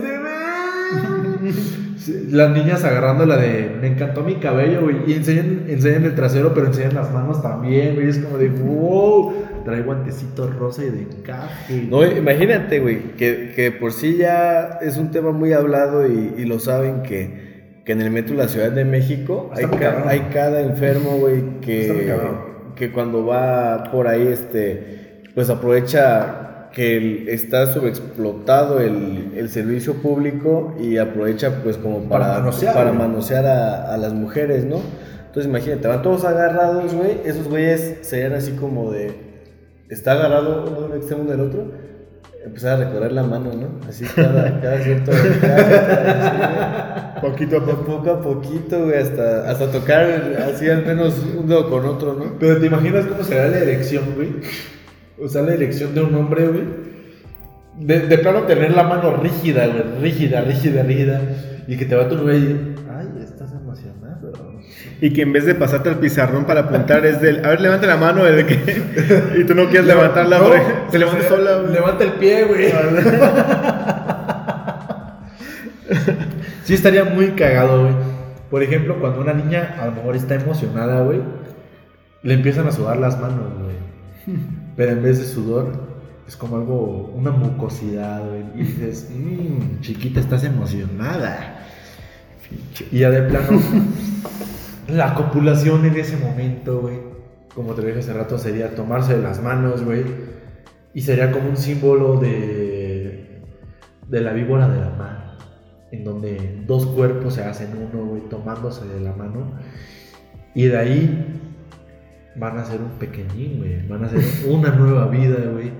Las niñas agarrando la de me encantó mi cabello, güey. Y enseñan, enseñan el trasero, pero enseñan las manos también, güey. Es como de wow. Trae guantecito rosa y de encaje. No, imagínate, güey, que, que por sí ya es un tema muy hablado y, y lo saben que, que en el metro de la Ciudad de México hay, ca- hay cada enfermo, güey, que, que cuando va por ahí, este, pues aprovecha que está sobreexplotado el, el servicio público y aprovecha pues como Para para, manosear, para manosear a, a las mujeres, ¿no? Entonces imagínate, van todos agarrados, güey, esos güeyes serían así como de, está agarrado uno de un extremo del otro, empezar a recorrer la mano, ¿no? Así cada, [laughs] cada cierto... cada cierto- Poquito a poco. poco a poquito, güey, hasta, hasta tocar así al menos un dedo con otro, ¿no? Pero te imaginas cómo será la erección, güey. O sea, la erección de un hombre, güey. De, de plano tener la mano rígida, güey. Rígida, rígida, rígida. Y que te va tu güey y. Ay, estás emocionado. Y que en vez de pasarte al pizarrón para apuntar es del. A ver, levanta la mano, el que. Y tú no quieres levantarla, No, güey. Se levanta sola, güey. Levanta el pie, güey. sí, estaría muy cagado, güey. Por ejemplo, cuando una niña a lo mejor está emocionada, güey, le empiezan a sudar las manos, güey. Pero en vez de sudor, es como algo, una mucosidad. Y dices, mmm, chiquita, estás emocionada. Y ya de plano, [laughs] la copulación en ese momento, güey, como te dije hace rato, sería tomarse de las manos, güey. Y sería como un símbolo de, de la víbora de la mar. En donde dos cuerpos se hacen uno, güey, tomándose de la mano. Y de ahí van a ser un pequeñín, güey. Van a ser una nueva vida, güey.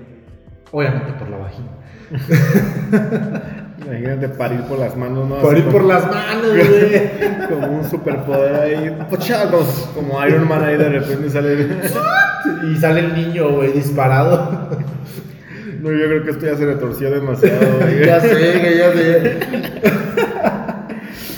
Obviamente por la vagina. [laughs] Imagínate parir por las manos, ¿no? Por Así ir por las manos, güey. [laughs] Como un superpoder ahí. Pochagos. Como Iron Man ahí de repente sale. [laughs] Y sale el niño, güey, disparado. No, yo creo que esto ya se retorció demasiado, güey. ya sé, güey, ya sé.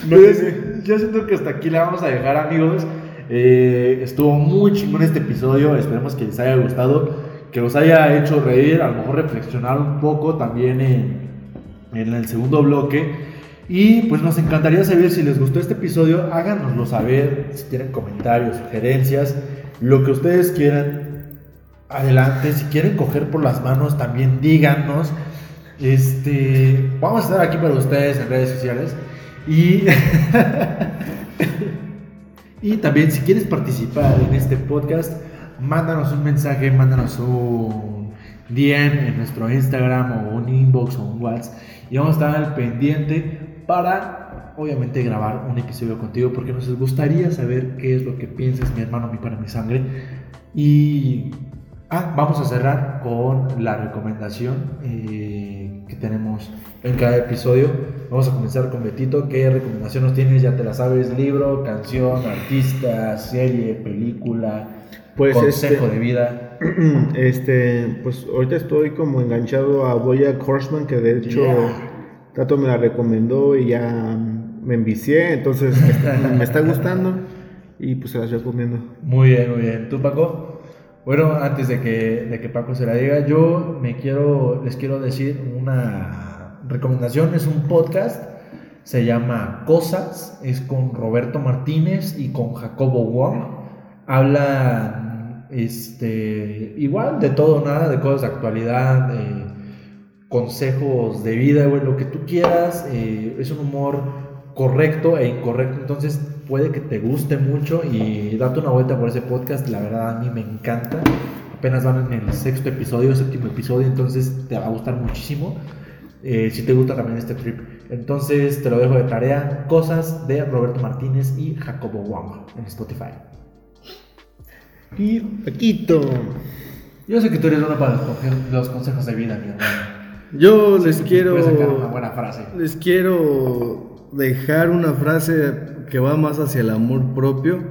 No Pues, sé yo siento que hasta aquí la vamos a dejar, amigos. Eh, estuvo muy chingón este episodio. Esperemos que les haya gustado, que los haya hecho reír, a lo mejor reflexionar un poco también en, en el segundo bloque. Y pues nos encantaría saber si les gustó este episodio. Háganoslo saber, si tienen comentarios, sugerencias, lo que ustedes quieran. Adelante, si quieren coger por las manos, también díganos. Este, vamos a estar aquí para ustedes en redes sociales. Y, [laughs] y también si quieres participar en este podcast, mándanos un mensaje, mándanos un DM en nuestro Instagram o un inbox o un WhatsApp. Y vamos a estar al pendiente para, obviamente, grabar un episodio contigo porque nos gustaría saber qué es lo que piensas, mi hermano, mi para mi sangre. Y ah, vamos a cerrar con la recomendación eh, que tenemos en cada episodio. Vamos a comenzar con Betito. ¿Qué recomendación nos tienes? Ya te la sabes: libro, canción, artista, serie, película, Pues, consejo este- de vida. [clears throat] Este, pues ahorita estoy como enganchado a Boya Horseman, que de hecho Yeah. Tato me la recomendó y ya me envicié, entonces me está gustando y pues se las recomiendo. Muy bien, muy bien. ¿Tú, Paco? Bueno, antes de que, de que Paco se la diga, yo me quiero, les quiero decir una recomendación. Es un podcast, se llama Cosas, es con Roberto Martínez y con Jacobo Wong. Hablan este, igual de todo, nada, de cosas de actualidad, consejos de vida, güey, lo que tú quieras. eh, es un humor correcto e incorrecto, entonces puede que te guste mucho y date una vuelta por ese podcast, la verdad a mí me encanta. Apenas van en el sexto episodio, séptimo episodio, entonces te va a gustar muchísimo. eh, si te gusta también este trip. Entonces te lo dejo de tarea. Cosas de Roberto Martínez y Jacobo Wong en Spotify. Y Paquito. Yo sé que tú eres uno para escoger los consejos de vida, mi hermano. Yo les quiero. sacar una buena frase. Les quiero dejar una frase que va más hacia el amor propio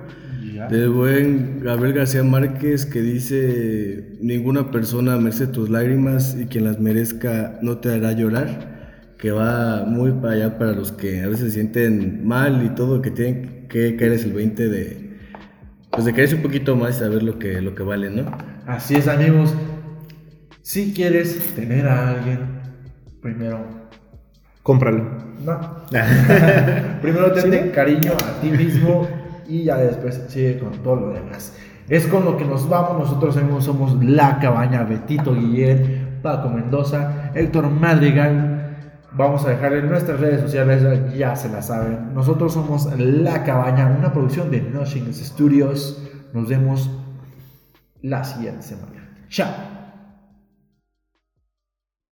Ya. del buen Gabriel García Márquez que dice ninguna persona merece tus lágrimas y quien las merezca no te hará llorar que va muy para allá para los que a veces se sienten mal y todo, que tienen que caer el 20 de, pues de creerse un poquito más y saber lo que, lo que vale, ¿no? Así es, amigos. Si quieres tener a alguien, primero. Cómpralo. No. [laughs] primero ten cariño a ti mismo y ya después sigue con todo lo demás. Es con lo que nos vamos. Nosotros somos, somos La Cabaña, Betito Guillén, Paco Mendoza, Héctor Madrigal. Vamos a dejar en nuestras redes sociales, ya se la saben. Nosotros somos La Cabaña, una producción de Nothing Studios. Nos vemos la siguiente semana. Chao.